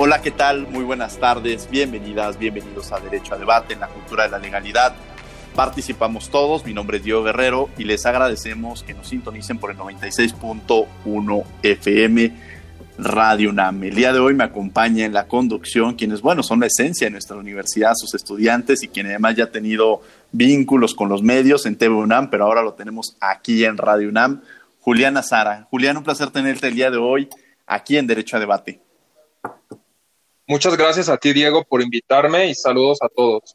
Hola, ¿qué tal? Muy buenas tardes, bienvenidas, bienvenidos a Derecho a Debate en la Cultura de la Legalidad. Participamos todos, mi nombre es Diego Guerrero y les agradecemos que nos sintonicen por el 96.1 FM Radio UNAM. El día de hoy me acompaña en la conducción quienes, bueno, son la esencia de nuestra universidad, sus estudiantes y quien además ya ha tenido vínculos con los medios en TV UNAM, pero ahora lo tenemos aquí en Radio UNAM, Julián Azara. Julián, un placer tenerte el día de hoy aquí en Derecho a Debate. Muchas gracias a ti, Diego, por invitarme y saludos a todos.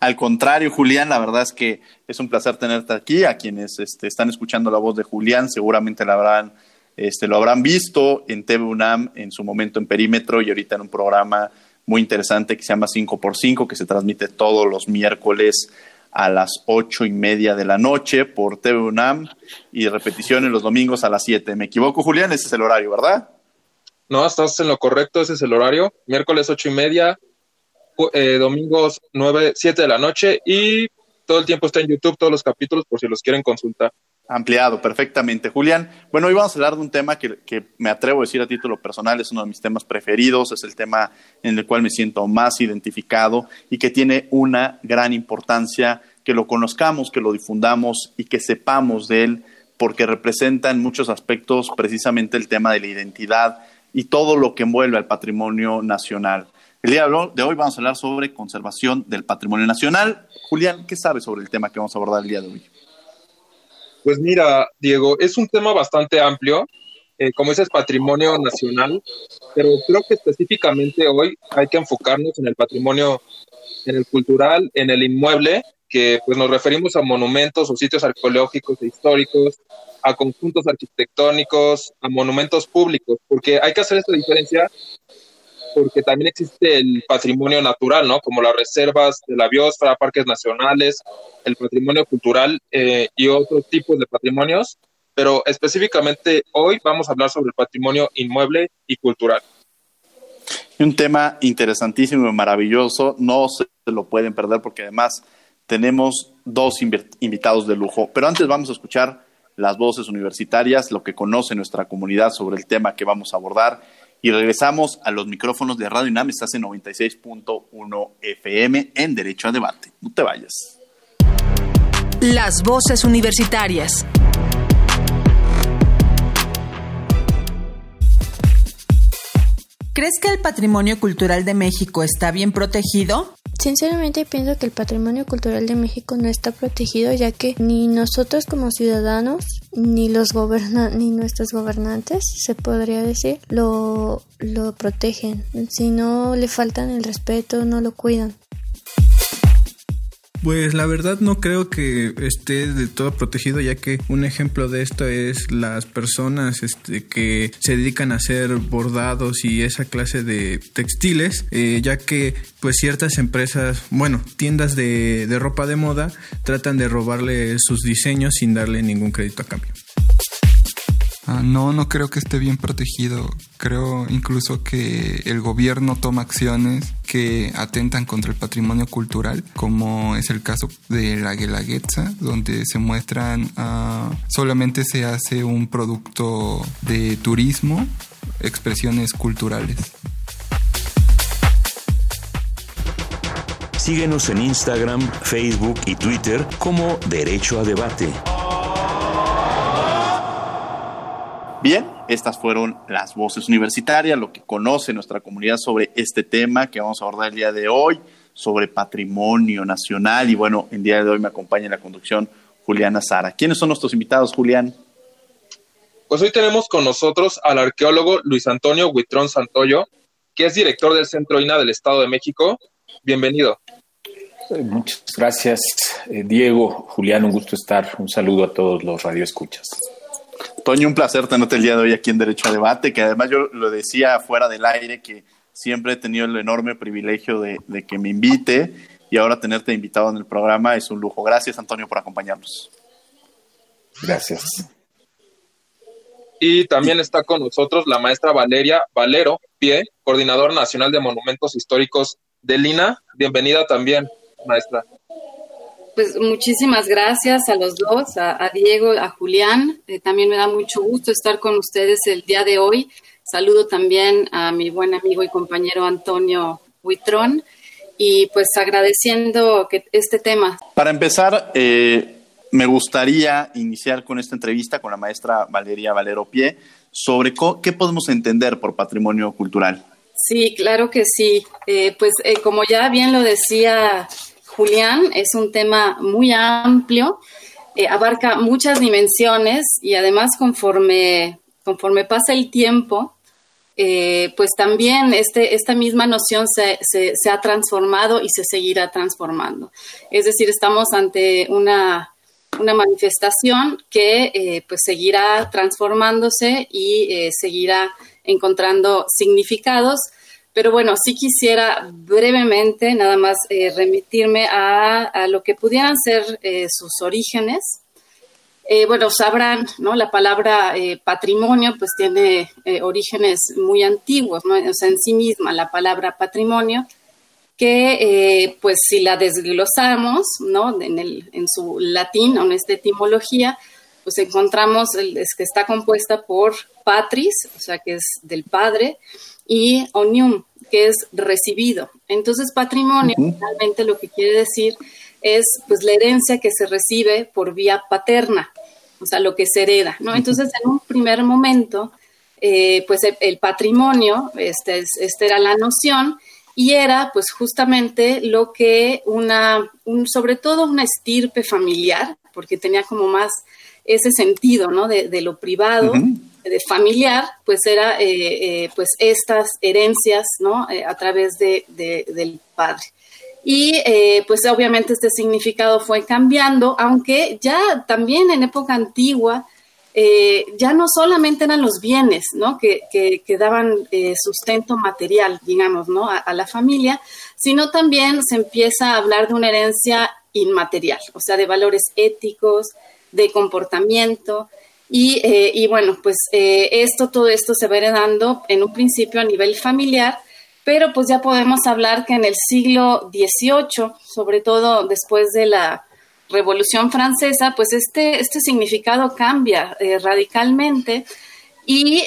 Al contrario, Julián, la verdad es que es un placer tenerte aquí. A quienes este, están escuchando la voz de Julián, seguramente la habrán, este, lo habrán visto en TV UNAM en su momento en Perímetro y ahorita en un programa muy interesante que se llama 5x5, que se transmite todos los miércoles a las ocho y media de la noche por TV UNAM y repeticiones los domingos a las 7. ¿Me equivoco, Julián? Ese es el horario, ¿verdad? No, estás en lo correcto, ese es el horario. Miércoles ocho y media, eh, domingos nueve, siete de la noche y todo el tiempo está en YouTube, todos los capítulos por si los quieren consultar. Ampliado, perfectamente. Julián, bueno, hoy vamos a hablar de un tema que, que, me atrevo a decir a título personal, es uno de mis temas preferidos, es el tema en el cual me siento más identificado y que tiene una gran importancia que lo conozcamos, que lo difundamos y que sepamos de él, porque representa en muchos aspectos precisamente el tema de la identidad, y todo lo que envuelve al patrimonio nacional. El día de hoy vamos a hablar sobre conservación del patrimonio nacional. Julián, ¿qué sabes sobre el tema que vamos a abordar el día de hoy? Pues mira, Diego, es un tema bastante amplio, eh, como dices, patrimonio nacional, pero creo que específicamente hoy hay que enfocarnos en el patrimonio, en el cultural, en el inmueble, que pues nos referimos a monumentos o sitios arqueológicos e históricos, a conjuntos arquitectónicos, a monumentos públicos, porque hay que hacer esta diferencia porque también existe el patrimonio natural, ¿no? Como las reservas de la biosfera, parques nacionales, el patrimonio cultural eh, y otros tipos de patrimonios, pero específicamente hoy vamos a hablar sobre el patrimonio inmueble y cultural. Un tema interesantísimo y maravilloso, no se lo pueden perder porque además tenemos dos invitados de lujo, pero antes vamos a escuchar las voces universitarias, lo que conoce nuestra comunidad sobre el tema que vamos a abordar. Y regresamos a los micrófonos de Radio UNAM, estás en 96.1 FM en Derecho a Debate. No te vayas. Las voces universitarias. ¿Crees que el patrimonio cultural de México está bien protegido? Sinceramente pienso que el patrimonio cultural de México no está protegido ya que ni nosotros como ciudadanos ni los ni nuestros gobernantes se podría decir lo lo protegen si no le faltan el respeto no lo cuidan pues la verdad no creo que esté de todo protegido, ya que un ejemplo de esto es las personas este, que se dedican a hacer bordados y esa clase de textiles, eh, ya que pues ciertas empresas, bueno, tiendas de, de ropa de moda tratan de robarle sus diseños sin darle ningún crédito a cambio. Ah, no, no creo que esté bien protegido. Creo incluso que el gobierno toma acciones que atentan contra el patrimonio cultural, como es el caso de la Guelaguetza, donde se muestran, ah, solamente se hace un producto de turismo, expresiones culturales. Síguenos en Instagram, Facebook y Twitter como Derecho a Debate. Bien, Estas fueron las voces universitarias, lo que conoce nuestra comunidad sobre este tema que vamos a abordar el día de hoy, sobre patrimonio nacional. Y bueno, el día de hoy me acompaña en la conducción Juliana Sara. ¿Quiénes son nuestros invitados, Julián? Pues hoy tenemos con nosotros al arqueólogo Luis Antonio Huitrón Santoyo, que es director del Centro INA del Estado de México. Bienvenido. Muchas gracias, eh, Diego, Julián, un gusto estar. Un saludo a todos los radioescuchas. Toño, un placer tenerte el día de hoy aquí en Derecho a Debate, que además yo lo decía fuera del aire, que siempre he tenido el enorme privilegio de, que me invite y ahora tenerte invitado en el programa es un lujo. Gracias, Antonio, por acompañarnos. Gracias. Y también está con nosotros la maestra Valeria Valero Pie, coordinadora nacional de monumentos históricos de Lina. Bienvenida también, maestra. Pues muchísimas gracias a los dos, a, Diego, a Julián. Eh, también me da mucho gusto estar con ustedes el día de hoy. Saludo también a mi buen amigo y compañero Antonio Huitrón y pues agradeciendo que este tema. Para empezar, eh, me gustaría iniciar con esta entrevista con la maestra Valeria Valero Pie sobre qué podemos entender por patrimonio cultural. Sí, claro que sí. Eh, pues como ya bien lo decía Julián, es un tema muy amplio, eh, abarca muchas dimensiones y además conforme, conforme pasa el tiempo, eh, pues también este, esta misma noción se, ha transformado y se seguirá transformando. Es decir, estamos ante una, una manifestación que eh, pues seguirá transformándose y seguirá encontrando significados pero bueno, sí quisiera brevemente nada más eh, remitirme a, lo que pudieran ser eh, sus orígenes. Eh, bueno, sabrán, ¿no? La palabra patrimonio pues tiene orígenes muy antiguos, ¿no? O sea, en sí misma la palabra patrimonio, que pues si la desglosamos, ¿no? En, el, en su latín o en esta etimología, pues encontramos es que está compuesta por patris, o sea, que es del padre, y onium, que es recibido. Entonces, patrimonio realmente lo que quiere decir es pues la herencia que se recibe por vía paterna, o sea, lo que se hereda, ¿no? Entonces, en un primer momento, eh, pues el, patrimonio, este, esta era la noción, y era pues justamente lo que una, sobre todo una estirpe familiar, porque tenía como más ese sentido, ¿no? De, lo privado, de familiar, pues era eh, eh, pues estas herencias, ¿no? Eh, a través de, del padre. Y pues obviamente este significado fue cambiando, aunque ya también en época antigua, ya no solamente eran los bienes, ¿no? Que, que, daban sustento material, digamos, ¿no? A, la familia, sino también se empieza a hablar de una herencia inmaterial, o sea, de valores éticos, de comportamiento, eh, y, bueno, pues eh, esto, todo esto se va heredando en un principio a nivel familiar, pero pues ya podemos hablar que en el siglo XVIII, sobre todo después de la Revolución Francesa, pues este, este significado cambia eh, radicalmente. Y,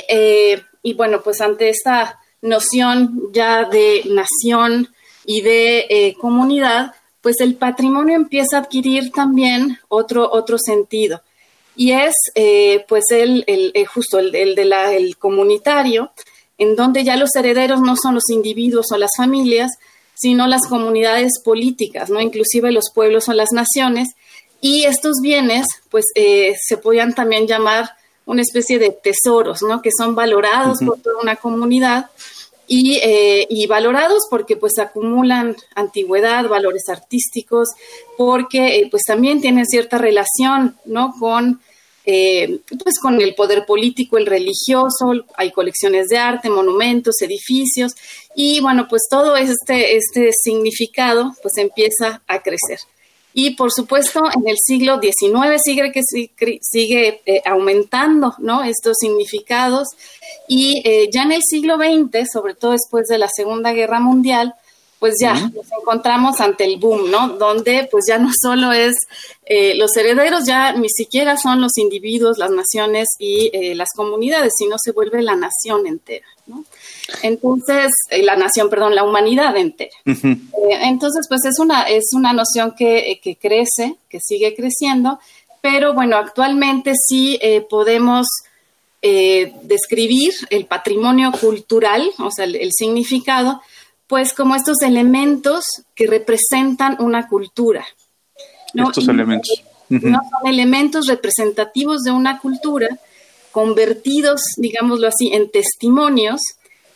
y, bueno, pues ante esta noción ya de nación y de comunidad, pues el patrimonio empieza a adquirir también otro, otro sentido y es eh, pues el, el, eh, justo el, el de la, el comunitario, en donde ya los herederos no son los individuos o las familias, sino las comunidades políticas, ¿no? Inclusive los pueblos o las naciones. Y estos bienes, pues, eh, se podían también llamar una especie de tesoros, ¿no? Que son valorados por toda una comunidad y, eh, y, valorados porque pues acumulan antigüedad, valores artísticos, porque eh, pues también tienen cierta relación, ¿no? Con, eh, pues con el poder político, el religioso, hay colecciones de arte, monumentos, edificios, y bueno, pues todo este, este significado pues empieza a crecer. Y por supuesto, en el siglo XIX sigue, que sigue eh, aumentando ¿no? estos significados y eh, ya en el siglo XX, sobre todo después de la Segunda Guerra Mundial, pues ya nos encontramos ante el boom, ¿no? Donde pues ya no solo es eh, los herederos, ya ni siquiera son los individuos, las naciones y las comunidades, sino se vuelve la nación entera, ¿no? Entonces, eh, la nación, perdón, la humanidad entera. Eh, entonces, pues es una, es una noción que, que, crece, que sigue creciendo, pero bueno, actualmente sí eh, podemos eh, describir el patrimonio cultural, o sea, el, significado, pues como estos elementos que representan una cultura. Estos elementos. No son elementos representativos de una cultura, convertidos, digámoslo así, en testimonios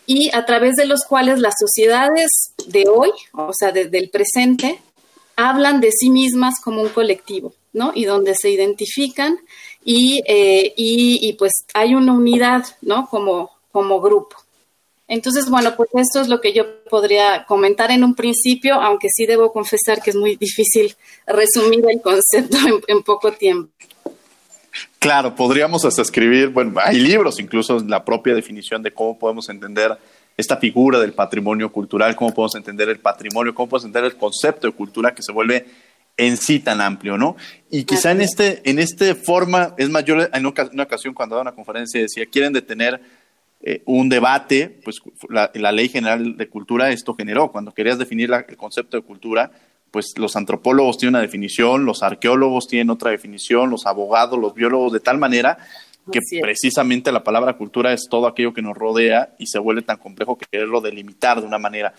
y a través de los cuales las sociedades de hoy, o sea, del presente, hablan de sí mismas como un colectivo, ¿no? Y donde se identifican y, eh, y, pues hay una unidad, ¿no? Como, como grupo. Entonces, bueno, pues esto es lo que yo podría comentar en un principio, aunque sí debo confesar que es muy difícil resumir el concepto en, poco tiempo. Claro, podríamos hasta escribir, bueno, hay libros incluso la propia definición de cómo podemos entender esta figura del patrimonio cultural, cómo podemos entender el patrimonio, cómo podemos entender el concepto de cultura que se vuelve en sí tan amplio, ¿no? Y quizá en este, en este forma, es mayor, en una ocasión cuando daba una conferencia decía, quieren detener eh, un debate, pues la, Ley General de Cultura esto generó, cuando querías definir el concepto de cultura, pues los antropólogos tienen una definición, los arqueólogos tienen otra definición, los abogados, los biólogos, de tal manera que precisamente la palabra cultura es todo aquello que nos rodea y se vuelve tan complejo que quererlo delimitar de una manera.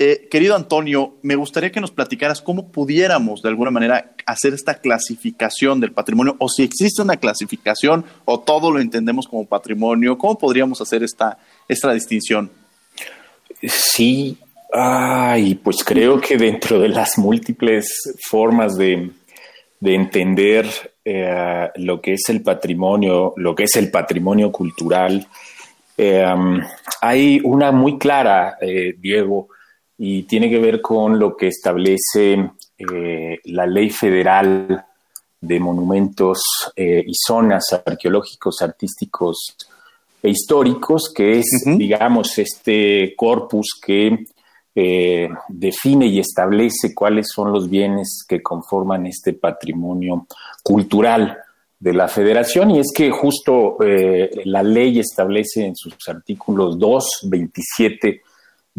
Eh, querido Antonio, me gustaría que nos platicaras cómo pudiéramos de alguna manera hacer esta clasificación del patrimonio o si existe una clasificación o todo lo entendemos como patrimonio, ¿cómo podríamos hacer esta, esta distinción? Sí, ay, pues creo que dentro de las múltiples formas de, entender eh, lo que es el patrimonio, lo que es el patrimonio cultural, eh, hay una muy clara, Diego, y tiene que ver con lo que establece eh, la ley federal de monumentos eh, y zonas arqueológicos, artísticos e históricos, que es, digamos, este corpus que eh, define y establece cuáles son los bienes que conforman este patrimonio cultural de la federación. Y es que justo la ley establece en sus artículos 2, 27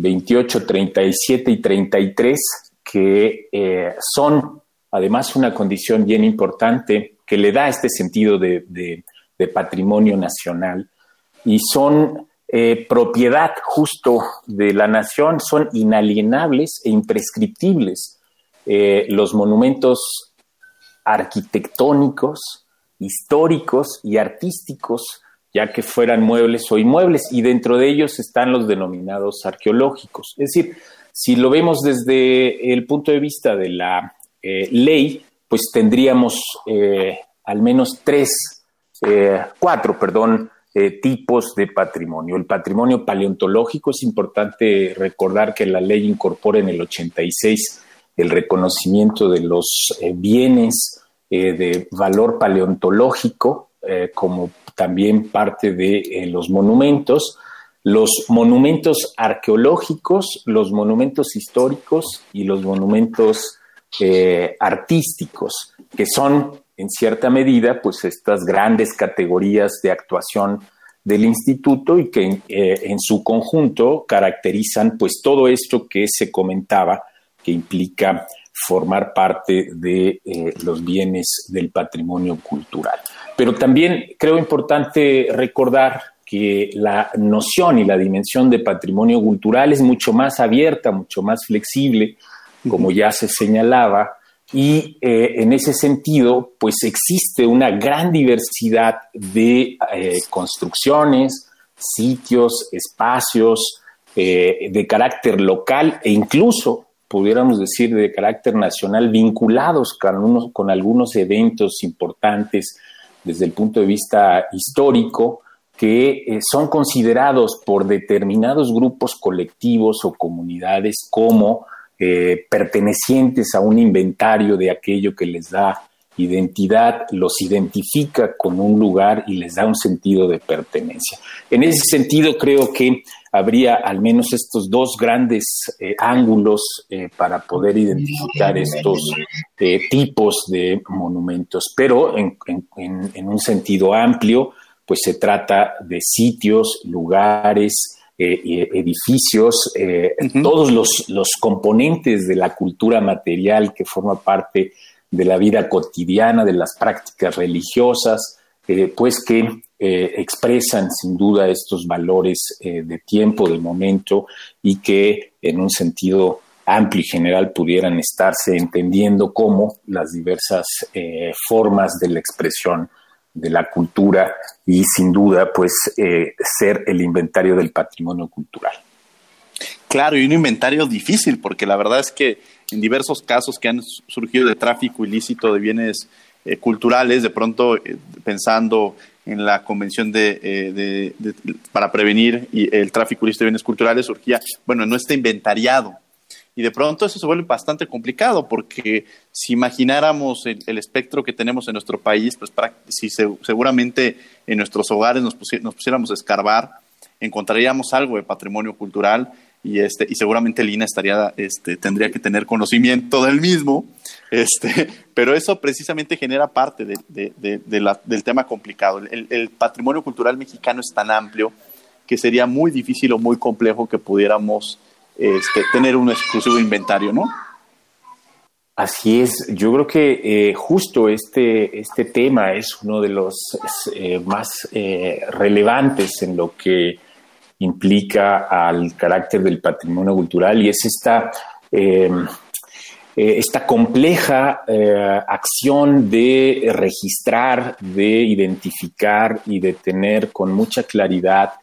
28, 37 y 33, que eh, son además una condición bien importante que le da este sentido de, patrimonio nacional y son eh, propiedad justo de la nación, son inalienables e imprescriptibles. Eh, los monumentos arquitectónicos, históricos y artísticos ya que fueran muebles o inmuebles, y dentro de ellos están los denominados arqueológicos. Es decir, si lo vemos desde el punto de vista de la eh, ley, pues tendríamos eh, al menos tres, eh, cuatro, perdón, tipos de patrimonio. El patrimonio paleontológico es importante recordar que la ley incorpora en el 86 el reconocimiento de los bienes de valor paleontológico como también parte de eh, los monumentos, los monumentos arqueológicos, los monumentos históricos y los monumentos eh, artísticos, que son en cierta medida pues estas grandes categorías de actuación del instituto y que eh, en su conjunto caracterizan pues todo esto que se comentaba que implica formar parte de los bienes del patrimonio cultural. Pero también creo importante recordar que la noción y la dimensión de patrimonio cultural es mucho más abierta, mucho más flexible, como ya se señalaba, y eh, en ese sentido, pues existe una gran diversidad de eh, construcciones, sitios, espacios eh, de carácter local e incluso, pudiéramos decir, de carácter nacional, vinculados con, con algunos eventos importantes desde el punto de vista histórico que eh, son considerados por determinados grupos colectivos o comunidades como eh, pertenecientes a un inventario de aquello que les da identidad, los identifica con un lugar y les da un sentido de pertenencia. En ese sentido, creo que habría al menos estos dos grandes eh, ángulos eh, para poder identificar estos eh, tipos de monumentos, pero en, un sentido amplio, pues se trata de sitios, lugares, edificios, todos los, los componentes de la cultura material que forma parte de la vida cotidiana, de las prácticas religiosas, pues que eh, expresan sin duda estos valores eh, de tiempo, del momento y que en un sentido amplio y general pudieran estarse entendiendo como las diversas eh, formas de la expresión de la cultura y sin duda pues ser el inventario del patrimonio cultural. Claro, y un inventario difícil porque la verdad es que en diversos casos que han surgido de tráfico ilícito de bienes culturales, de pronto pensando en la Convención de, eh, para prevenir el tráfico ilícito de bienes culturales surgía, bueno, no está inventariado. Y de pronto eso se vuelve bastante complicado porque si imagináramos el, espectro que tenemos en nuestro país, pues si seguramente en nuestros hogares nos, nos pusiéramos a escarbar, encontraríamos algo de patrimonio cultural y este y seguramente Lina estaría este tendría que tener conocimiento del mismo este pero eso precisamente genera parte del tema complicado. El, patrimonio cultural mexicano es tan amplio que sería muy difícil o muy complejo que pudiéramos este, tener un exclusivo inventario no Así es, yo creo que eh, justo este, este tema es uno de los eh, más eh, relevantes en lo que implica al carácter del patrimonio cultural y es esta, em, eh, esta compleja eh, acción de registrar, de identificar y de tener con mucha claridad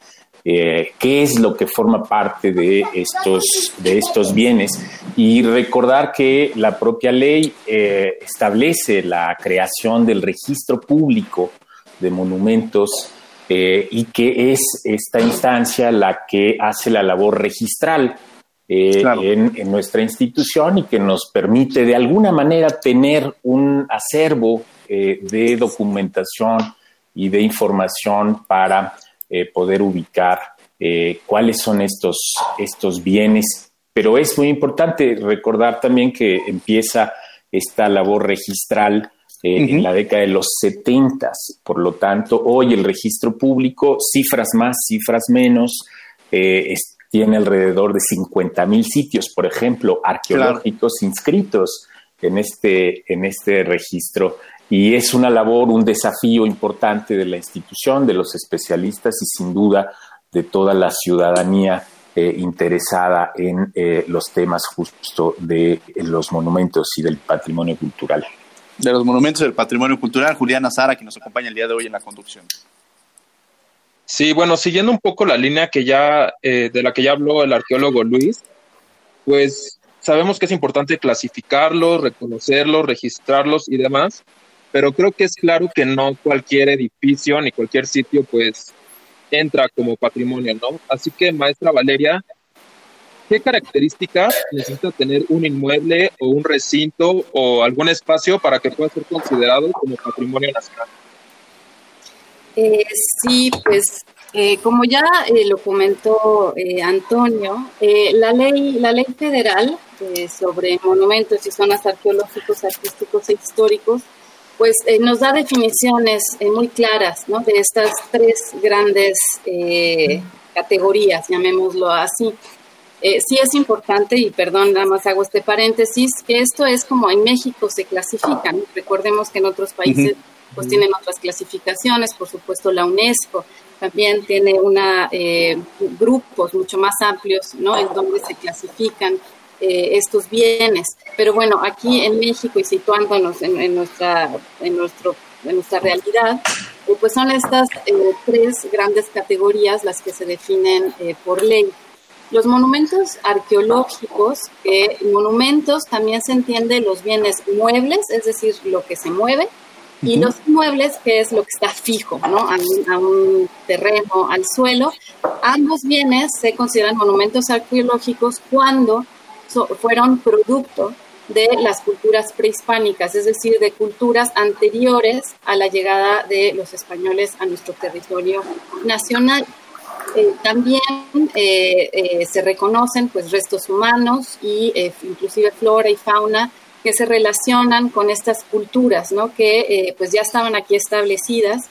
eh, qué es lo que forma parte de estos, de estos bienes y recordar que la propia ley establece la creación del registro público de monumentos eh, y que es esta instancia la que hace la labor registral eh, en, nuestra institución y que nos permite de alguna manera tener un acervo eh, de documentación y de información para poder ubicar cuáles son estos, estos bienes. Pero es muy importante recordar también que empieza esta labor registral eh, en la década de los 70. Por lo tanto, hoy el registro público, cifras más, cifras menos, eh, tiene alrededor de 50 mil sitios, por ejemplo, arqueológicos inscritos en este, en este registro. Y es una labor, un desafío importante de la institución, de los especialistas y sin duda de toda la ciudadanía eh, interesada en los temas justo de los monumentos y del patrimonio cultural de los monumentos del patrimonio cultural, Juliana Sara, que nos acompaña el día de hoy en la conducción. Sí, bueno, siguiendo un poco la línea que ya, eh, de la que ya habló el arqueólogo Luis, pues sabemos que es importante clasificarlos, reconocerlos, registrarlos y demás, pero creo que es claro que no cualquier edificio ni cualquier sitio pues entra como patrimonio, ¿no? Así que, maestra Valeria, ¿Qué características necesita tener un inmueble o un recinto o algún espacio para que pueda ser considerado como patrimonio nacional? Eh, sí, pues eh, como ya eh, lo comentó Antonio, la ley la ley federal sobre monumentos y zonas arqueológicos, artísticos e históricos, pues nos da definiciones muy claras ¿no? de estas tres grandes categorías, llamémoslo así. Eh, sí es importante, y perdón, nada más hago este paréntesis, que esto es como en México se clasifican. Recordemos que en otros países pues tienen otras clasificaciones, por supuesto la UNESCO también tiene una eh, grupos mucho más amplios, ¿no? En donde se clasifican eh, estos bienes. Pero bueno, aquí en México y situándonos en, nuestra, en, nuestro, en nuestra realidad, pues son estas tres grandes categorías las que se definen por ley. Los monumentos arqueológicos, que monumentos también se entiende los bienes muebles, es decir, lo que se mueve, y los inmuebles, que es lo que está fijo, ¿no? A un, terreno, al suelo. Ambos bienes se consideran monumentos arqueológicos cuando fueron producto de las culturas prehispánicas, es decir, de culturas anteriores a la llegada de los españoles a nuestro territorio nacional. Eh, también eh, eh, se reconocen pues restos humanos y inclusive flora y fauna que se relacionan con estas culturas, ¿no? Que pues ya estaban aquí establecidas,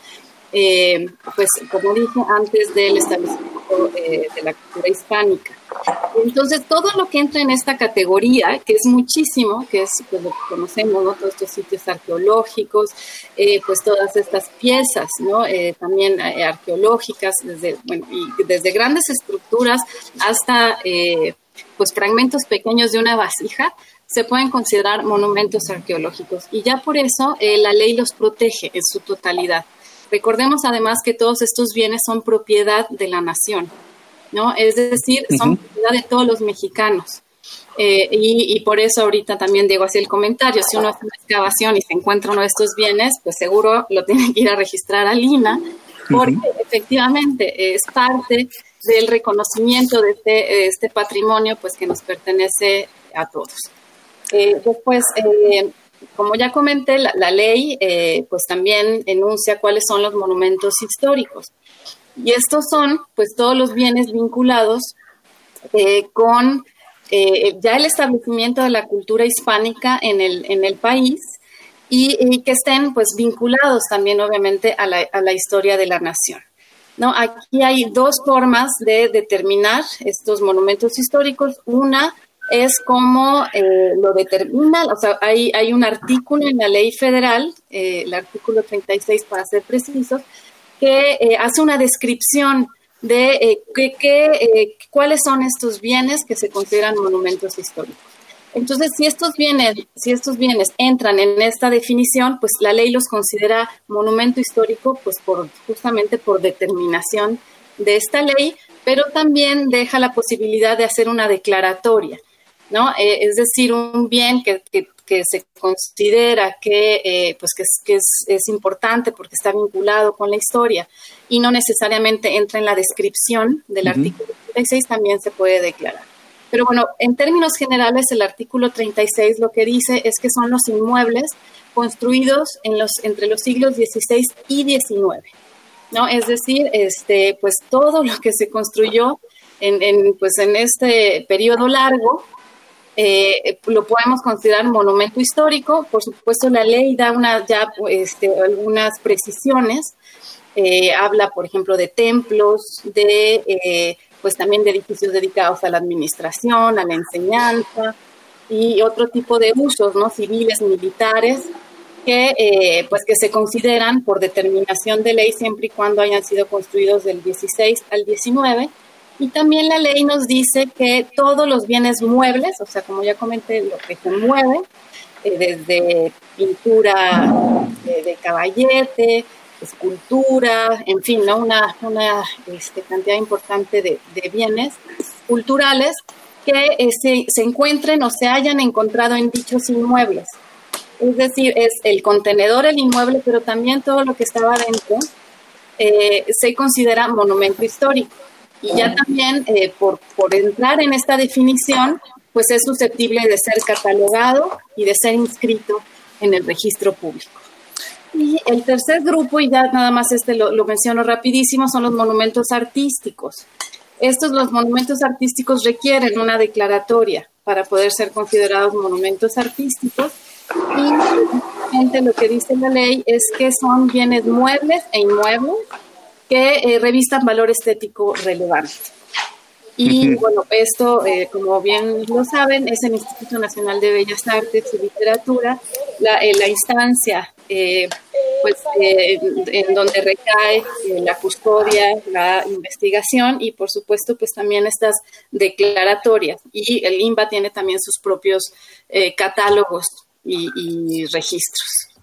pues como dije antes del establecimiento de la cultura hispánica. Entonces, todo lo que entra en esta categoría, que es muchísimo, que es pues, lo que conocemos, ¿no? todos estos sitios arqueológicos, eh, pues todas estas piezas, ¿no? Eh, también eh, arqueológicas, desde, bueno, y desde grandes estructuras hasta pues fragmentos pequeños de una vasija, se pueden considerar monumentos arqueológicos. Y ya por eso la ley los protege en su totalidad. Recordemos además que todos estos bienes son propiedad de la nación. ¿No? Es decir, son propiedad de todos los mexicanos. Eh, y, por eso ahorita también digo así el comentario, si uno hace una excavación y se encuentra uno de estos bienes, pues seguro lo tiene que ir a registrar a Lina, porque efectivamente es parte del reconocimiento de este, este, patrimonio pues que nos pertenece a todos. Eh, después, eh, como ya comenté, la, la ley pues también enuncia cuáles son los monumentos históricos. Y estos son, pues, todos los bienes vinculados eh, con eh, ya el establecimiento de la cultura hispánica en el, en el país y, que estén, pues, vinculados también, obviamente, a la, a la historia de la nación. ¿no? Aquí hay dos formas de determinar estos monumentos históricos. Una es cómo eh, lo determina, o sea, hay, hay un artículo en la ley federal, el artículo 36 para ser precisos, que eh, hace una descripción de eh, eh, cuáles son estos bienes que se consideran monumentos históricos. Entonces, si estos bienes, si estos bienes entran en esta definición, pues la ley los considera monumento histórico, pues por justamente por determinación de esta ley, pero también deja la posibilidad de hacer una declaratoria, ¿no? es decir, un bien que, que, que se considera que, eh, pues que, es, que es, importante porque está vinculado con la historia y no necesariamente entra en la descripción del artículo 36, también se puede declarar. Pero bueno, en términos generales, el artículo 36 lo que dice es que son los inmuebles construidos en los, entre los siglos XVI y XIX. ¿no? Es decir, este, pues todo lo que se construyó en, en, pues en este periodo largo eh, lo podemos considerar monumento histórico. Por supuesto, la ley da una, ya este, algunas precisiones. Eh, habla, por ejemplo, de templos, de eh, pues también de edificios dedicados a la administración, a la enseñanza y otro tipo de usos, ¿no? Civiles, militares, que pues que se consideran por determinación de ley siempre y cuando hayan sido construidos del 16 al 19 y también la ley nos dice que todos los bienes muebles, o sea, como ya comenté, lo que se mueve, eh, desde pintura de, caballete, escultura, en fin, ¿no? una, este, cantidad importante de, bienes culturales que se, se, encuentren o se hayan encontrado en dichos inmuebles. Es decir, es el contenedor, el inmueble, pero también todo lo que estaba dentro eh, se considera monumento histórico. Y ya también, eh, por, por entrar en esta definición, pues es susceptible de ser catalogado y de ser inscrito en el registro público. Y el tercer grupo, y ya nada más este lo, lo, menciono rapidísimo, son los monumentos artísticos. Estos, los monumentos artísticos, requieren una declaratoria para poder ser considerados monumentos artísticos. Y lo que dice la ley es que son bienes muebles e inmuebles que eh, revistan valor estético relevante. Y bueno, esto, eh, como bien lo saben, es el Instituto Nacional de Bellas Artes y Literatura, la, eh, la instancia pues, en donde recae la custodia, la investigación y por supuesto pues también estas declaratorias. Y el INBA tiene también sus propios catálogos y registros.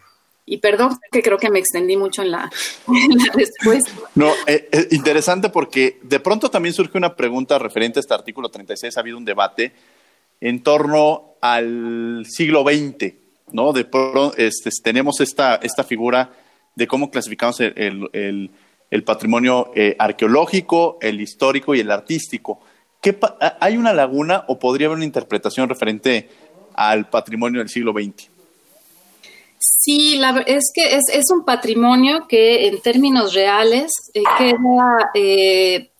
Y perdón que creo que me extendí mucho en la, respuesta. No, eh, eh, interesante porque de pronto también surge una pregunta referente a este artículo 36. Ha habido un debate en torno al siglo XX, ¿no? De pronto este, tenemos esta, esta figura de cómo clasificamos el, el, patrimonio eh, arqueológico, el histórico y el artístico. ¿Qué ¿Hay una laguna o podría haber una interpretación referente al patrimonio del siglo XX? Sí, la, es que es, es, un patrimonio que en términos reales eh, queda, eh,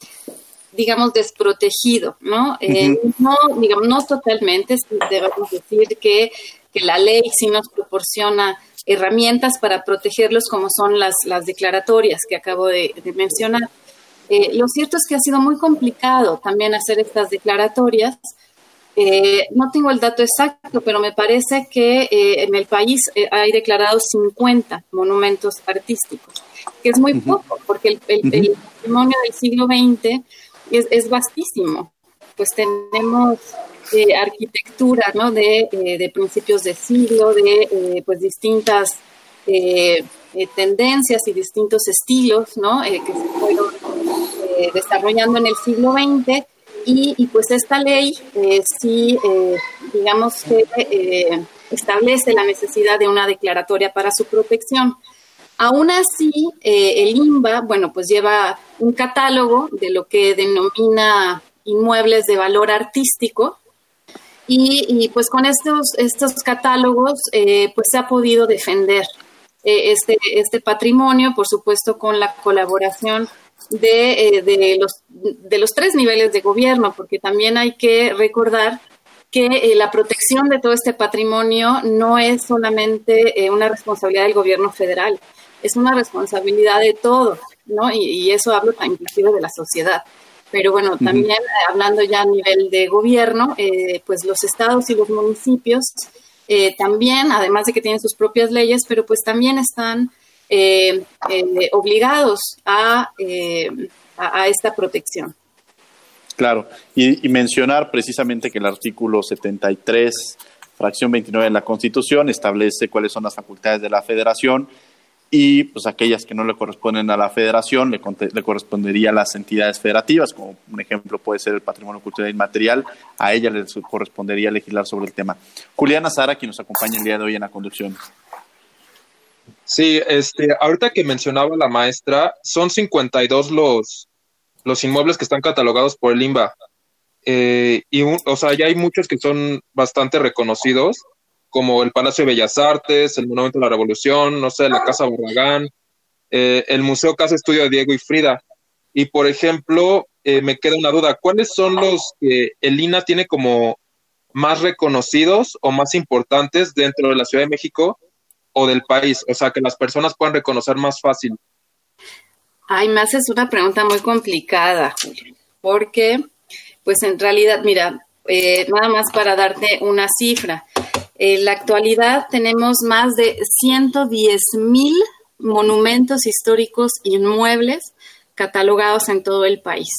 digamos, desprotegido, ¿no? Eh, no, digamos, no totalmente, debemos decir que, que, la ley sí nos proporciona herramientas para protegerlos como son las, las declaratorias que acabo de, mencionar. Eh, lo cierto es que ha sido muy complicado también hacer estas declaratorias. Eh, no tengo el dato exacto, pero me parece que eh, en el país hay declarados 50 monumentos artísticos, que es muy poco, porque el, patrimonio del siglo XX es, es vastísimo. Pues tenemos arquitectura ¿no? de, de, principios de siglo, de pues distintas tendencias y distintos estilos ¿no? que se fueron eh, desarrollando en el siglo XX y, pues esta ley eh, sí, eh, digamos que establece la necesidad de una declaratoria para su protección. Aún así, el INBA, bueno, pues lleva un catálogo de lo que denomina inmuebles de valor artístico, y, pues con estos, estos catálogos pues se ha podido defender este, este patrimonio, por supuesto con la colaboración de, eh, de, los, de los tres niveles de gobierno, porque también hay que recordar que eh, la protección de todo este patrimonio no es solamente eh, una responsabilidad del gobierno federal, es una responsabilidad de todos, ¿no? Y, eso hablo inclusive de la sociedad. Pero bueno, también hablando ya a nivel de gobierno, pues los estados y los municipios también, además de que tienen sus propias leyes, pero pues también están eh, eh, obligados eh, a, a, esta protección. Claro, y, mencionar precisamente que el artículo 73, fracción 29 de la Constitución, establece cuáles son las facultades de la Federación y pues aquellas que no le corresponden a la Federación le, le correspondería a las entidades federativas, como un ejemplo puede ser el patrimonio cultural inmaterial, a ella le correspondería legislar sobre el tema. Juliana Sara, quien nos acompaña el día de hoy en la conducción. Sí, este, ahorita que mencionaba la maestra, son 52 los, los inmuebles que están catalogados por el INBA. Eh, y, o sea, ya hay muchos que son bastante reconocidos, como el Palacio de Bellas Artes, el Monumento de la Revolución, no sé, la Casa Barragán, eh, el Museo Casa Estudio de Diego y Frida. Y, por ejemplo, eh, me queda una duda, ¿cuáles son los que el INA tiene como más reconocidos o más importantes dentro de la Ciudad de México o del país? O sea, que las personas puedan reconocer más fácil. Ay, me haces una pregunta muy complicada, porque, pues en realidad, mira, eh, nada más para darte una cifra. En la actualidad tenemos más de 110 mil monumentos históricos inmuebles catalogados en todo el país.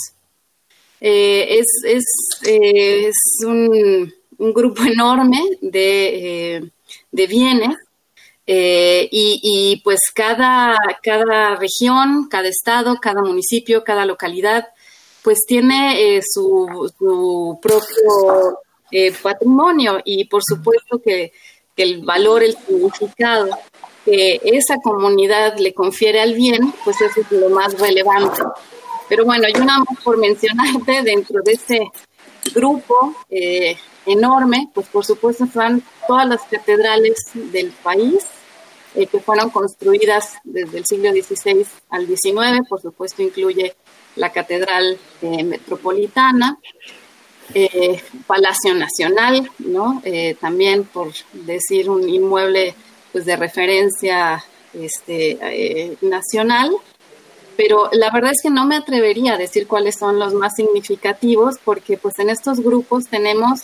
Eh, es, es, eh, es un, grupo enorme de, de bienes eh, y, pues cada, cada región, cada estado, cada municipio, cada localidad, pues tiene eh, su, su, propio eh, patrimonio y por supuesto que, el valor, el significado que esa comunidad le confiere al bien, pues eso es lo más relevante. Pero bueno, yo nada más por mencionarte dentro de ese grupo enorme, pues por supuesto están todas las catedrales del país, eh, que fueron construidas desde el siglo XVI al XIX, por supuesto incluye la Catedral eh, Metropolitana, eh, Palacio Nacional, ¿no? también por decir un inmueble pues, de referencia este, nacional, pero la verdad es que no me atrevería a decir cuáles son los más significativos, porque pues en estos grupos tenemos,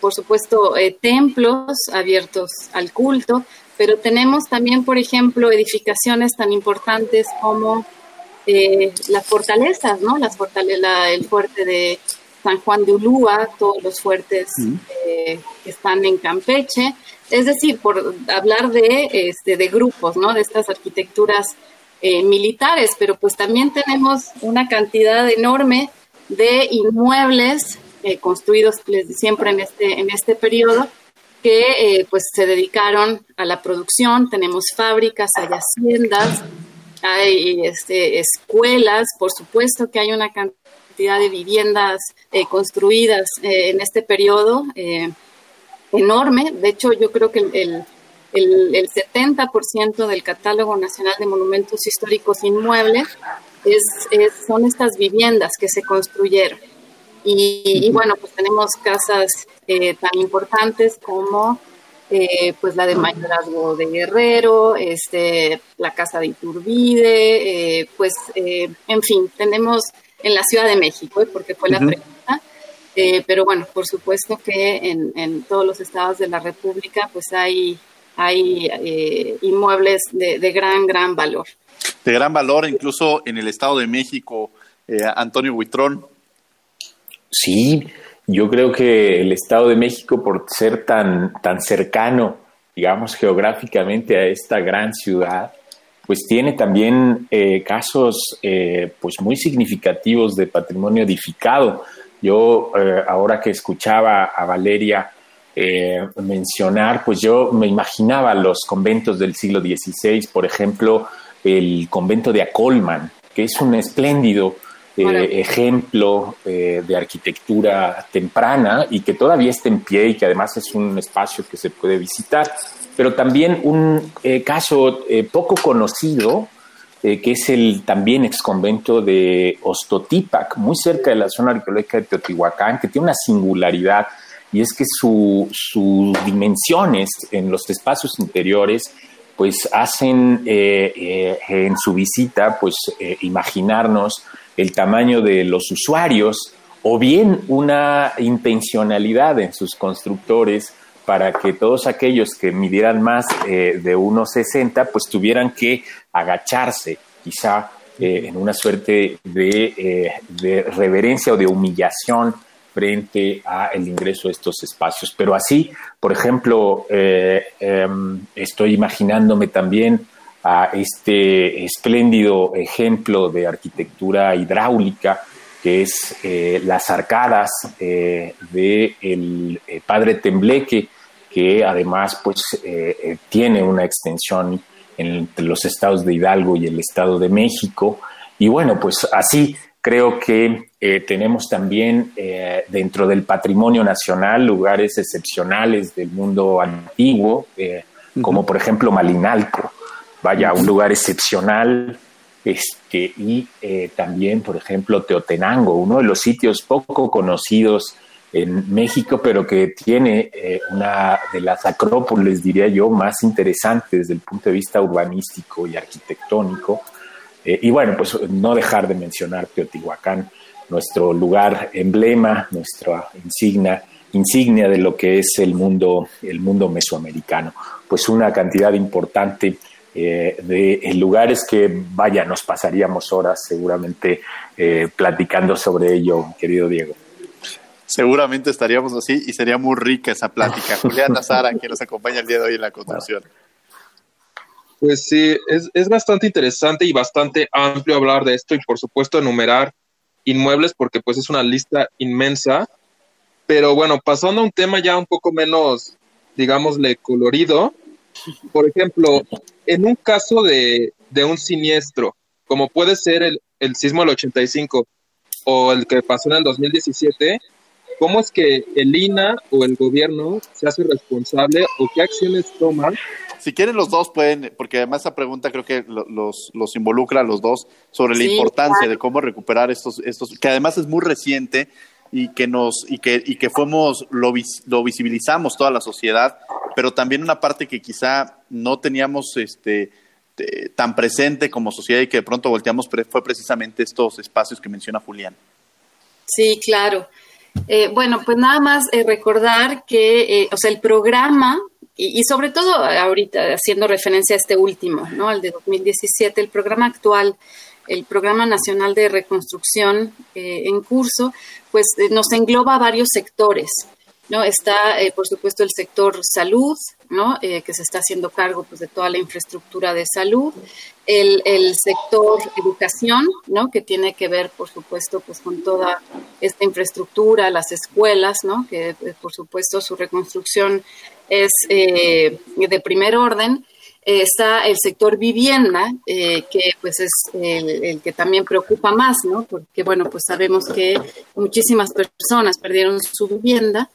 por supuesto, templos abiertos al culto, pero tenemos también, por ejemplo, edificaciones tan importantes como eh, las fortalezas, ¿no? Las fortalezas, el fuerte de San Juan de Ulúa, todos los fuertes eh, que están en Campeche. Es decir, por hablar de, este, de grupos, ¿no? De estas arquitecturas eh, militares, pero pues también tenemos una cantidad enorme de inmuebles construidos siempre en este, en este periodo que eh, pues se dedicaron a la producción. Tenemos fábricas, hay haciendas, hay este, escuelas, por supuesto que hay una cantidad de viviendas eh, construidas eh, en este periodo enorme. De hecho, yo creo que el, el 70% del catálogo nacional de monumentos históricos inmuebles es, son estas viviendas que se construyeron. Y, bueno, pues tenemos casas eh, tan importantes como eh, pues la de Mayorazgo de Guerrero, este, la Casa de Iturbide, eh, pues, eh, en fin, tenemos en la Ciudad de México, porque fue la pregunta, pero bueno, por supuesto que en, todos los estados de la República, pues hay, hay inmuebles de, de, gran, gran valor. De gran valor, incluso en el Estado de México, Antonio Huitrón. Sí, yo creo que el Estado de México, por ser tan, tan cercano, digamos, geográficamente a esta gran ciudad, pues tiene también eh, casos eh, pues muy significativos de patrimonio edificado. Yo eh, ahora que escuchaba a Valeria mencionar, pues yo me imaginaba los conventos del siglo XVI, por ejemplo, el convento de Acolman, que es un espléndido eh, ejemplo eh, de arquitectura temprana y que todavía está en pie y que además es un espacio que se puede visitar, pero también un eh, caso poco conocido, que es el también exconvento de Ostotipac, muy cerca de la zona arqueológica de Teotihuacán, que tiene una singularidad y es que sus dimensiones en los espacios interiores pues hacen en su visita pues imaginarnos el tamaño de los usuarios o bien una intencionalidad en sus constructores para que todos aquellos que midieran más eh, de 1,60 pues tuvieran que agacharse quizá eh, en una suerte eh, de, reverencia o de humillación frente a el ingreso a estos espacios. Pero así, por ejemplo, em, estoy imaginándome también a este espléndido ejemplo de arquitectura hidráulica que es eh, las arcadas eh, del de eh, Padre Tembleque, que además pues, tiene una extensión entre los estados de Hidalgo y el Estado de México. Y bueno, pues así creo que tenemos también dentro del patrimonio nacional lugares excepcionales del mundo antiguo, como por ejemplo Malinalco, vaya, un lugar excepcional. Este, y eh, también, por ejemplo, Teotenango, uno de los sitios poco conocidos en México, pero que tiene eh, una de las acrópolis, diría yo, más interesantes desde el punto de vista urbanístico y arquitectónico. Eh, y bueno, pues no dejar de mencionar Teotihuacán, nuestro lugar emblema, nuestra insignia, insignia de lo que es el mundo, el mundo mesoamericano. Pues una cantidad importante eh, de lugares que, vaya, nos pasaríamos horas seguramente eh, platicando sobre ello, querido Diego. Seguramente estaríamos así y sería muy rica esa plática. Juliana Sara, que nos acompaña el día de hoy en la construcción. Pues sí, es, es bastante interesante y bastante amplio hablar de esto y por supuesto enumerar inmuebles porque pues es una lista inmensa. Pero bueno, pasando a un tema ya un poco menos, digámosle, colorido. Por ejemplo, en un caso de, un siniestro, como puede ser el, el, sismo del 85 o el que pasó en el 2017, ¿cómo es que el INA o el gobierno se hace responsable o qué acciones toman? Si quieren los dos pueden, porque además esa pregunta creo que los, los involucra a los dos sobre la importancia de cómo recuperar estos, estos, que además es muy reciente y que nos y que y que fuimos lo, lo visibilizamos toda la sociedad pero también una parte que quizá no teníamos este tan presente como sociedad y que de pronto volteamos fue precisamente estos espacios que menciona Julián. Sí, claro. Eh, bueno, pues nada más eh, recordar que, eh, o sea, el programa, y, y, sobre todo ahorita haciendo referencia a este último, ¿no? Al de 2017, el programa actual el Programa Nacional de Reconstrucción eh, en curso, pues eh, nos engloba varios sectores. ¿No? Está, eh, por supuesto, el sector salud, ¿no? que se está haciendo cargo pues, de toda la infraestructura de salud. El, el, sector educación, ¿no? que tiene que ver, por supuesto, pues, con toda esta infraestructura, las escuelas, ¿no? que, por supuesto, su reconstrucción es de primer orden está el sector vivienda, eh, que pues es el, que también preocupa más, ¿no? Porque, bueno, pues sabemos que muchísimas personas perdieron su vivienda,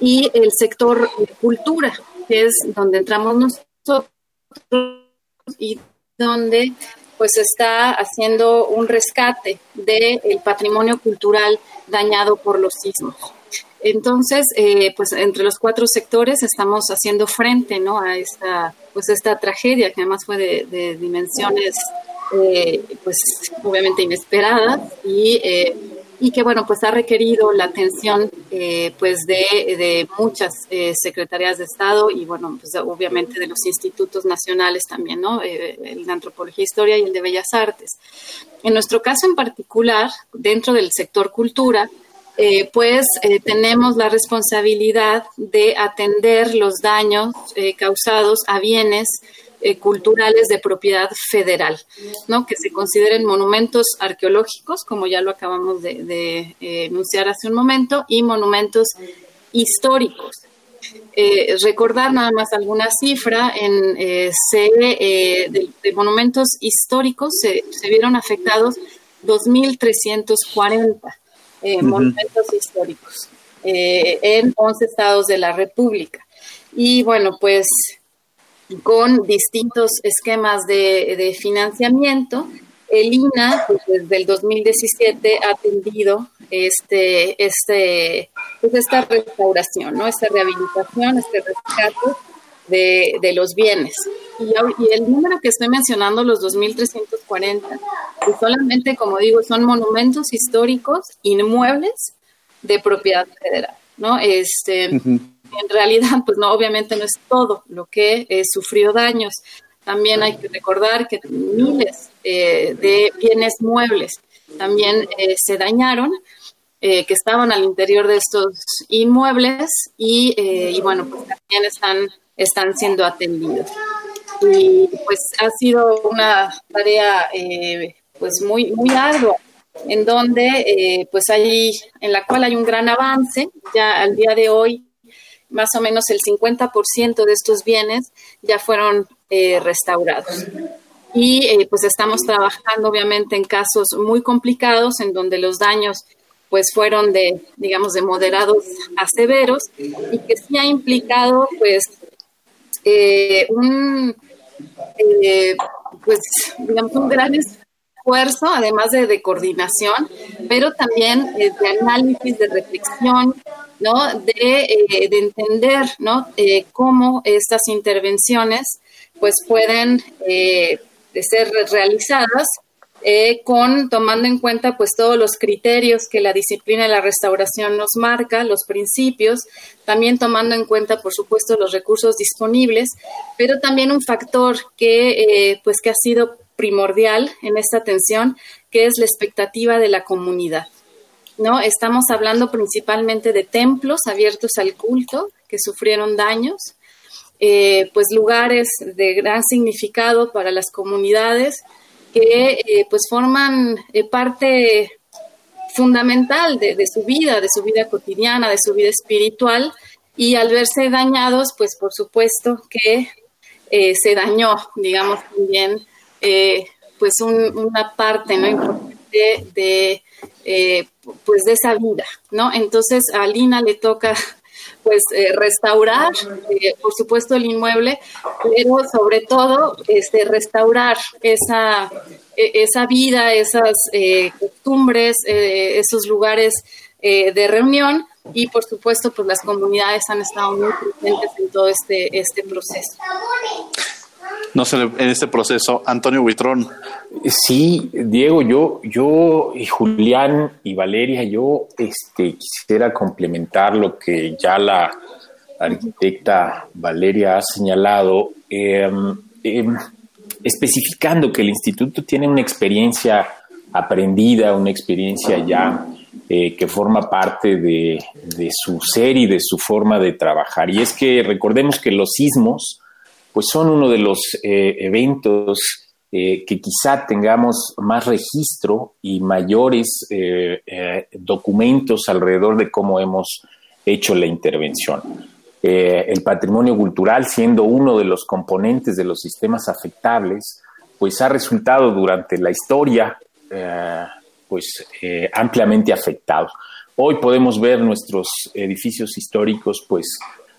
y el sector cultura, que es donde entramos nosotros y donde pues está haciendo un rescate del patrimonio cultural dañado por los sismos. Entonces, eh, pues entre los cuatro sectores estamos haciendo frente ¿no? a esta, pues esta tragedia que además fue de, dimensiones eh, pues obviamente inesperadas y eh, y que bueno pues ha requerido la atención eh, pues de, muchas eh, secretarías de Estado y bueno pues obviamente de los institutos nacionales también no eh, el de antropología e historia y el de bellas artes. En nuestro caso en particular dentro del sector cultura pues tenemos la responsabilidad de atender los daños causados a bienes eh, culturales de propiedad federal, ¿no? que se consideren monumentos arqueológicos, como ya lo acabamos de, eh, enunciar hace un momento, y monumentos históricos. Eh, recordar nada más alguna cifra, en de, monumentos históricos se, vieron afectados 2.340 monumentos históricos en 11 estados de la República. Y bueno, pues con distintos esquemas de, financiamiento. El INA, pues, desde el 2017, ha atendido este, este, pues, esta restauración, ¿no? esta rehabilitación, este rescate de, los bienes. Y, el número que estoy mencionando, los 2.340, pues solamente, como digo, son monumentos históricos inmuebles de propiedad federal. ¿no? Este, en realidad, pues no, obviamente no es todo lo que eh, sufrió daños. También hay que recordar que miles eh, de bienes muebles también eh, se dañaron, que estaban al interior de estos inmuebles y, bueno, pues también están, están siendo atendidos. Y pues ha sido una tarea pues muy, muy ardua en donde pues hay, en la cual hay un gran avance. Ya al día de hoy más o menos el 50% de estos bienes ya fueron eh, restaurados. Y eh, pues estamos trabajando obviamente en casos muy complicados en donde los daños pues fueron de, digamos, de moderados a severos y que sí ha implicado pues eh, un, pues digamos, un gran esfuerzo, además de, de coordinación, pero también de análisis, de reflexión, ¿no? De, eh, de entender. Eh, cómo estas intervenciones, pues, pueden eh, ser realizadas con tomando en cuenta pues todos los criterios que la disciplina de la restauración nos marca, los principios, también tomando en cuenta por supuesto los recursos disponibles, pero también un factor que pues que ha sido primordial en esta atención, que es la expectativa de la comunidad. ¿No? Estamos hablando principalmente de templos abiertos al culto que sufrieron daños, eh, pues lugares de gran significado para las comunidades que eh, pues forman eh, parte fundamental de, su vida, de su vida cotidiana, de su vida espiritual y al verse dañados, pues por supuesto que se dañó, digamos también, pues una parte no importante de eh, pues de esa vida, ¿no? Entonces a Lina le toca pues eh, restaurar, eh, por supuesto, el inmueble, pero sobre todo este, restaurar esa, e, esa vida, esas costumbres, esos lugares de reunión y por supuesto pues las comunidades han estado muy presentes en todo este, este proceso no sé, en este proceso. Antonio Buitrón. Sí, Diego, yo, yo, y Julián y Valeria, yo este, quisiera complementar lo que ya la arquitecta Valeria ha señalado, em, em, especificando que el instituto tiene una experiencia aprendida, una experiencia ya eh, que forma parte de, de, su ser y de su forma de trabajar. Y es que recordemos que los sismos, pues son uno de los eh, eventos eh, que quizá tengamos más registro y mayores eh, documentos alrededor de cómo hemos hecho la intervención. el patrimonio cultural, siendo uno de los componentes de los sistemas afectables, pues ha resultado durante la historia pues ampliamente afectado. Hoy podemos ver nuestros edificios históricos pues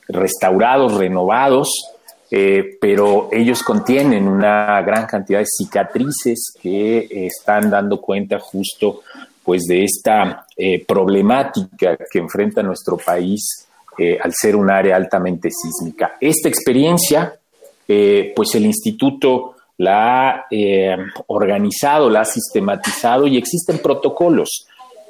restaurados, renovados, eh, pero ellos contienen una gran cantidad de cicatrices que están dando cuenta justo pues de esta eh, problemática que enfrenta nuestro país eh, al ser un área altamente sísmica. Esta experiencia, pues el instituto la ha organizado, la ha sistematizado y existen protocolos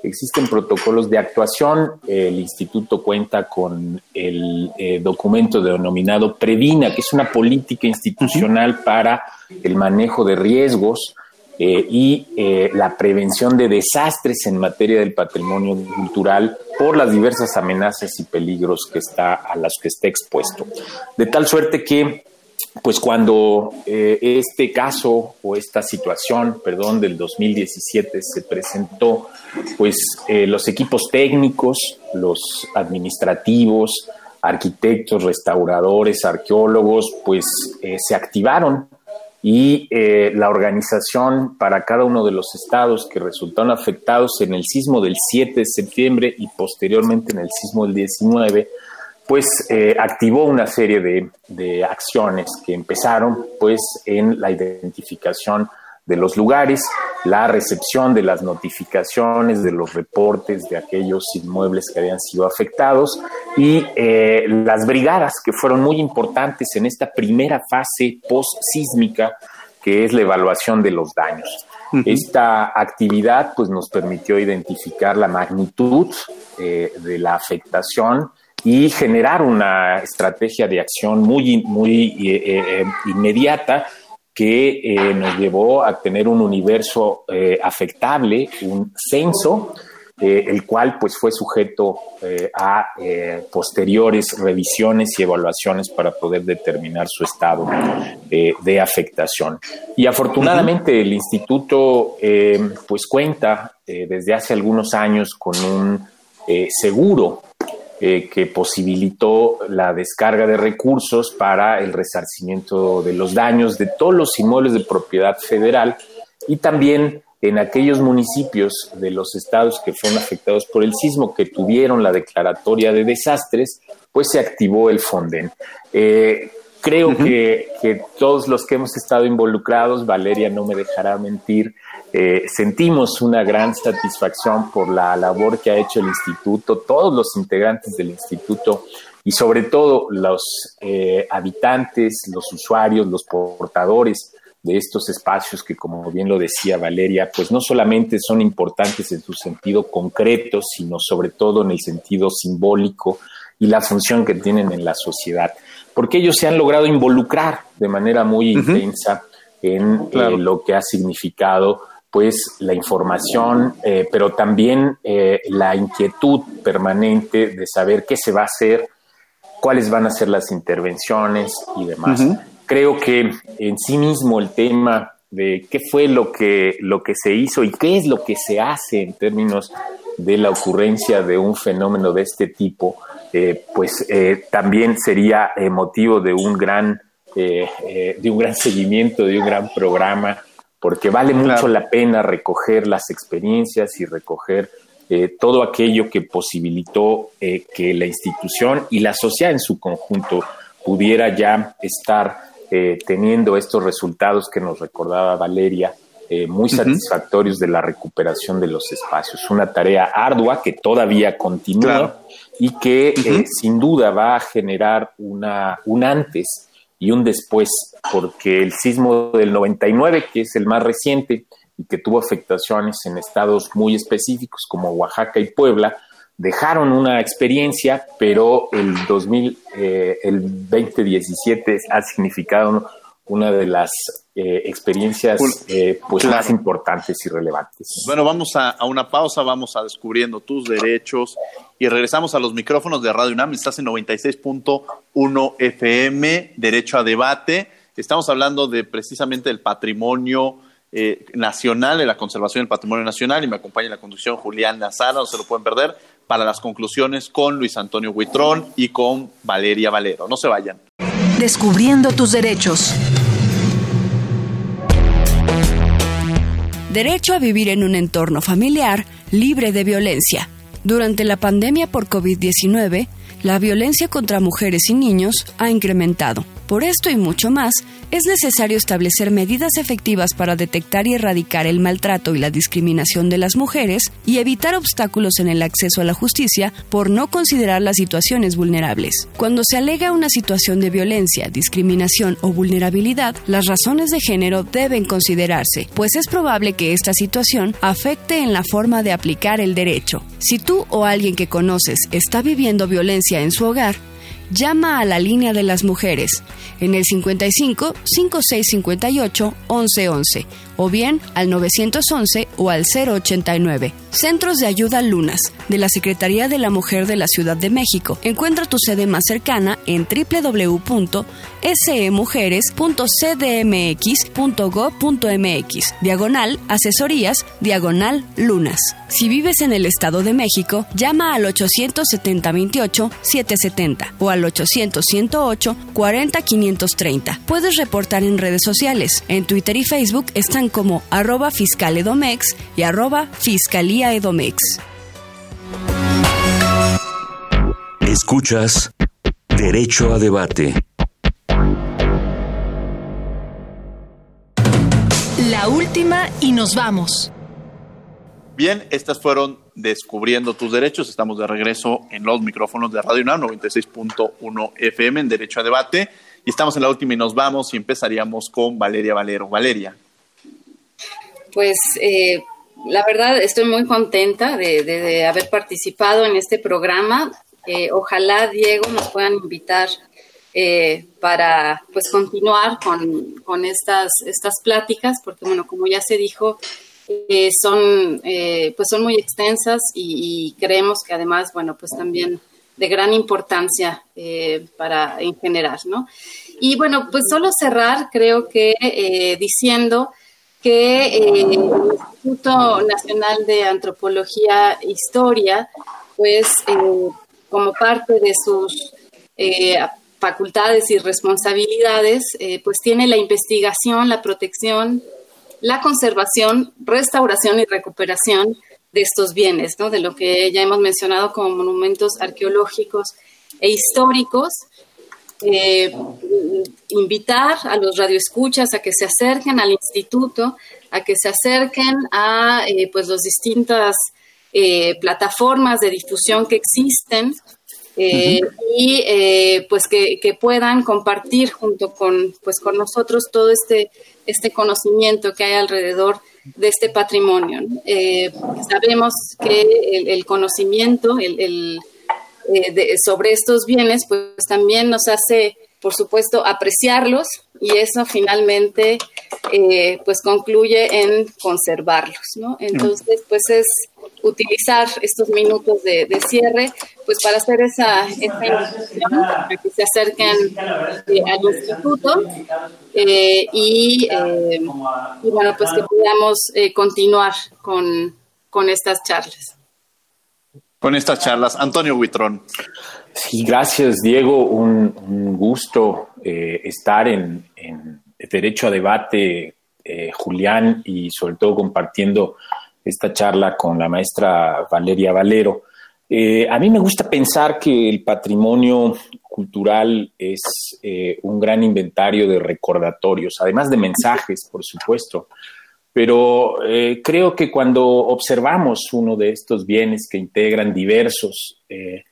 Existen protocolos de actuación. El instituto cuenta con el eh, documento denominado Previna, que es una política institucional para el manejo de riesgos eh, y eh, la prevención de desastres en materia del patrimonio cultural por las diversas amenazas y peligros que está, a las que está expuesto. De tal suerte que pues cuando eh, este caso o esta situación, perdón, del 2017 se presentó, pues eh, los equipos técnicos, los administrativos, arquitectos, restauradores, arqueólogos, pues eh, se activaron y la organización para cada uno de los estados que resultaron afectados en el sismo del 7 de septiembre y posteriormente en el sismo del 19, pues eh, activó una serie de, acciones que empezaron pues en la identificación de los lugares, la recepción de las notificaciones, de los reportes de aquellos inmuebles que habían sido afectados y eh, las brigadas que fueron muy importantes en esta primera fase post-sísmica que es la evaluación de los daños. Esta actividad pues, nos permitió identificar la magnitud eh, de la afectación, y generar una estrategia de acción muy, muy eh, eh, eh, inmediata que nos llevó a tener un universo afectable, un censo, el cual pues fue sujeto a posteriores revisiones y evaluaciones para poder determinar su estado de afectación. Y afortunadamente el instituto pues cuenta desde hace algunos años con un seguro eh, que posibilitó la descarga de recursos para el resarcimiento de los daños de todos los inmuebles de propiedad federal y también en aquellos municipios de los estados que fueron afectados por el sismo que tuvieron la declaratoria de desastres, pues se activó el Fonden. Eh, creo que, que, todos los que hemos estado involucrados, Valeria no me dejará mentir, eh, sentimos una gran satisfacción por la labor que ha hecho el instituto, todos los integrantes del instituto y sobre todo los eh, habitantes, los usuarios, los portadores de estos espacios que, como bien lo decía Valeria, pues no solamente son importantes en su sentido concreto, sino sobre todo en el sentido simbólico y la función que tienen en la sociedad, porque ellos se han logrado involucrar de manera muy intensa en eh, lo que ha significado pues la información, eh, pero también eh, la inquietud permanente de saber qué se va a hacer, cuáles van a ser las intervenciones y demás. Creo que en sí mismo el tema de qué fue lo que, lo que se hizo y qué es lo que se hace en términos de la ocurrencia de un fenómeno de este tipo, eh, pues también sería motivo de un gran de un gran seguimiento, de un gran programa porque vale mucho la pena recoger las experiencias y recoger eh, todo aquello que posibilitó eh, que la institución y la sociedad en su conjunto pudiera ya estar eh, teniendo estos resultados que nos recordaba Valeria, muy satisfactorios de la recuperación de los espacios. Una tarea ardua que todavía continúa y que sin duda va a generar una, un antes y un después, porque el sismo del 99, que es el más reciente y que tuvo afectaciones en estados muy específicos como Oaxaca y Puebla, dejaron una experiencia, pero el 2000, eh, el 2017 ha significado una de las eh, experiencias eh, pues más importantes y relevantes. Bueno, vamos a, a, una pausa, vamos a descubriendo tus derechos y regresamos a los micrófonos de Radio UNAM. Estás en 96.1 FM, Derecho a Debate. Estamos hablando de precisamente del patrimonio eh, nacional, de la conservación del patrimonio nacional y me acompaña en la conducción Julián Nazara, no se lo pueden perder, para las conclusiones con Luis Antonio Huitrón y con Valeria Valero. No se vayan. Descubriendo tus derechos. Derecho a vivir en un entorno familiar libre de violencia. Durante la pandemia por COVID-19, la violencia contra mujeres y niños ha incrementado. Por esto y mucho más, es necesario establecer medidas efectivas para detectar y erradicar el maltrato y la discriminación de las mujeres y evitar obstáculos en el acceso a la justicia por no considerar las situaciones vulnerables. Cuando se alega una situación de violencia, discriminación o vulnerabilidad, las razones de género deben considerarse, pues es probable que esta situación afecte en la forma de aplicar el derecho. Si tú o alguien que conoces está viviendo violencia en su hogar, llama a la línea de las mujeres en el 55 5658 1111 o bien al 911 o al 089. Centros de Ayuda Lunas de la Secretaría de la Mujer de la Ciudad de México. Encuentra tu sede más cercana en www.semujeres.cdmx.gov.mx. Diagonal Asesorías, Diagonal Lunas. Si vives en el Estado de México, llama al 870 770 o al 800 108 40 530. Puedes reportar en redes sociales. En Twitter y Facebook están como arroba fiscaledomex y arroba fiscalíaedomex. Escuchas Derecho a Debate. La última y nos vamos. Bien, estas fueron Descubriendo tus Derechos. Estamos de regreso en los micrófonos de Radio UNAM 96.1 FM en Derecho a Debate. Y estamos en la última y nos vamos y empezaríamos con Valeria Valero. Valeria. Pues eh, la verdad estoy muy contenta de, haber participado en este programa. Eh, ojalá, Diego, nos puedan invitar eh, para pues continuar con, estas, estas pláticas, porque bueno, como ya se dijo, son, pues son muy extensas y, creemos que además, bueno, pues también de gran importancia para en general, ¿no? Y bueno, pues solo cerrar, creo que diciendo que eh, el Instituto Nacional de Antropología e Historia, pues eh, como parte de sus eh, facultades y responsabilidades, pues tiene la investigación, la protección, la conservación, restauración y recuperación de estos bienes, ¿no? de lo que ya hemos mencionado como monumentos arqueológicos e históricos, eh, invitar a los radioescuchas a que se acerquen al instituto, a que se acerquen a eh, pues las distintas eh, plataformas de difusión que existen y pues que, puedan compartir junto con pues con nosotros todo este este conocimiento que hay alrededor de este patrimonio. sabemos que el, conocimiento, el eh, sobre estos bienes, pues también nos hace, por supuesto, apreciarlos y eso finalmente eh, pues concluye en conservarlos, ¿no? Entonces, pues es utilizar estos minutos de, cierre pues para hacer esa, invitación para que se acerquen eh, al instituto y, bueno pues que podamos continuar con, con estas charlas con estas charlas. Antonio Huitrón. Sí, gracias, Diego. Un, gusto eh, estar en, Derecho a Debate, eh, Julián, y sobre todo compartiendo esta charla con la maestra Valeria Valero. Eh, a mí me gusta pensar que el patrimonio cultural es un gran inventario de recordatorios, además de mensajes, por supuesto. Pero eh, creo que cuando observamos uno de estos bienes que integran diversos eh,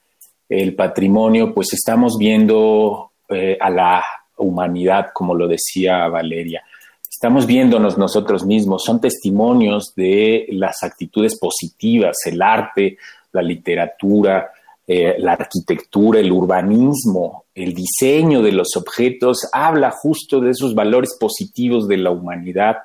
el patrimonio, pues estamos viendo eh, a la humanidad, como lo decía Valeria. Estamos viéndonos nosotros mismos, son testimonios de las actitudes positivas, el arte, la literatura, la arquitectura, el urbanismo, el diseño de los objetos, habla justo de esos valores positivos de la humanidad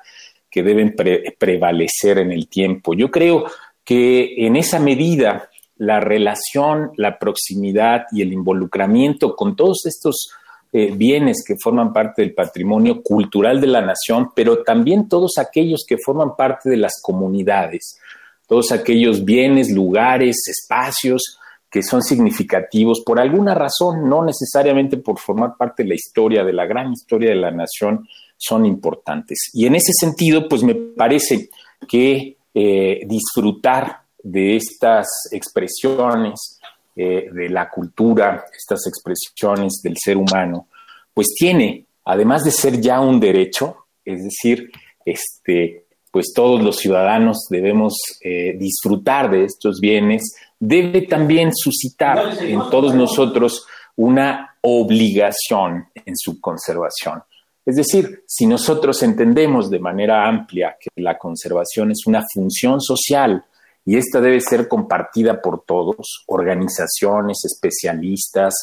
que deben prevalecer en el tiempo. Yo creo que en esa medida la relación, la proximidad y el involucramiento con todos estos eh, bienes que forman parte del patrimonio cultural de la nación, pero también todos aquellos que forman parte de las comunidades, todos aquellos bienes, lugares, espacios que son significativos por alguna razón, no necesariamente por formar parte de la historia, de la gran historia de la nación, son importantes. Y en ese sentido, pues me parece que eh, disfrutar de estas expresiones eh, de la cultura, estas expresiones del ser humano, pues tiene, además de ser ya un derecho, es decir, este, pues todos los ciudadanos debemos eh, disfrutar de estos bienes, debe también suscitar en todos nosotros una obligación en su conservación. Es decir, si nosotros entendemos de manera amplia que la conservación es una función social y esta debe ser compartida por todos, organizaciones, especialistas,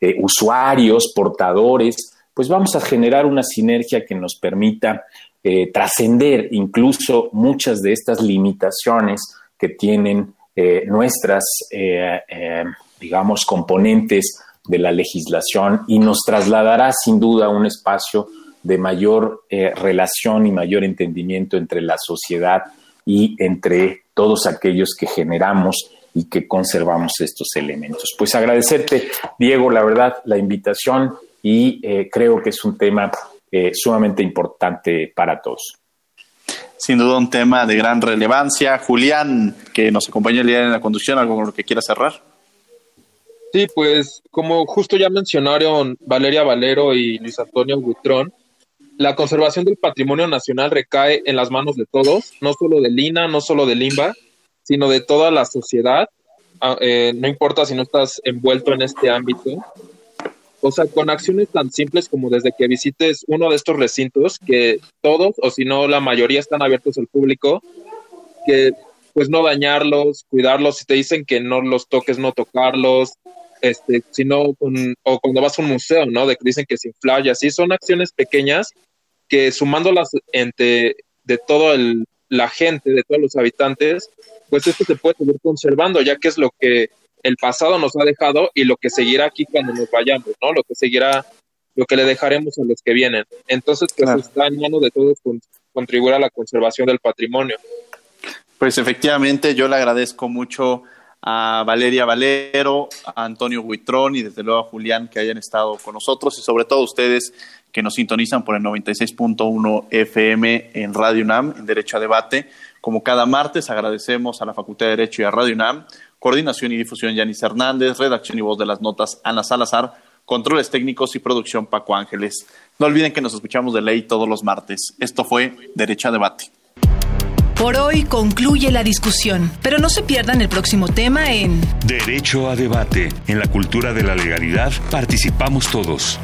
eh, usuarios, portadores, pues vamos a generar una sinergia que nos permita eh, trascender incluso muchas de estas limitaciones que tienen eh, nuestras, digamos, componentes de la legislación y nos trasladará sin duda un espacio de mayor eh, relación y mayor entendimiento entre la sociedad y entre todos aquellos que generamos y que conservamos estos elementos. Pues agradecerte, Diego, la verdad, la invitación y eh, creo que es un tema eh, sumamente importante para todos. Sin duda un tema de gran relevancia. Julián, que nos acompaña el día en la conducción, algo con lo que quiera cerrar. Sí, pues como justo ya mencionaron Valeria Valero y Luis Antonio Buitrón, la conservación del patrimonio nacional recae en las manos de todos, no solo de Lina, no solo de Limba, sino de toda la sociedad. Ah, eh, no importa si no estás envuelto en este ámbito. O sea, con acciones tan simples como desde que visites uno de estos recintos, que todos, o si no la mayoría, están abiertos al público, que pues no dañarlos, cuidarlos, si te dicen que no los toques, no tocarlos, este, sino o cuando vas a un museo, ¿no? De que dicen que sin infla así, son acciones pequeñas que sumándolas entre de toda la gente, de todos los habitantes, pues esto se puede seguir conservando, ya que es lo que el pasado nos ha dejado y lo que seguirá aquí cuando nos vayamos, ¿no? Lo que seguirá, lo que le dejaremos a los que vienen. Entonces, pues está en manos de todos contribuir a la conservación del patrimonio. Pues efectivamente, yo le agradezco mucho a Valeria Valero, a Antonio Huitrón y desde luego a Julián que hayan estado con nosotros y sobre todo a ustedes que nos sintonizan por el 96.1 FM en Radio UNAM, en Derecho a Debate. Como cada martes, agradecemos a la Facultad de Derecho y a Radio UNAM, coordinación y difusión Yanis Hernández, redacción y voz de las notas Ana Salazar, controles técnicos y producción Paco Ángeles. No olviden que nos escuchamos de ley todos los martes. Esto fue Derecho a Debate. Por hoy concluye la discusión, pero no se pierdan el próximo tema en Derecho a Debate. En la cultura de la legalidad participamos todos.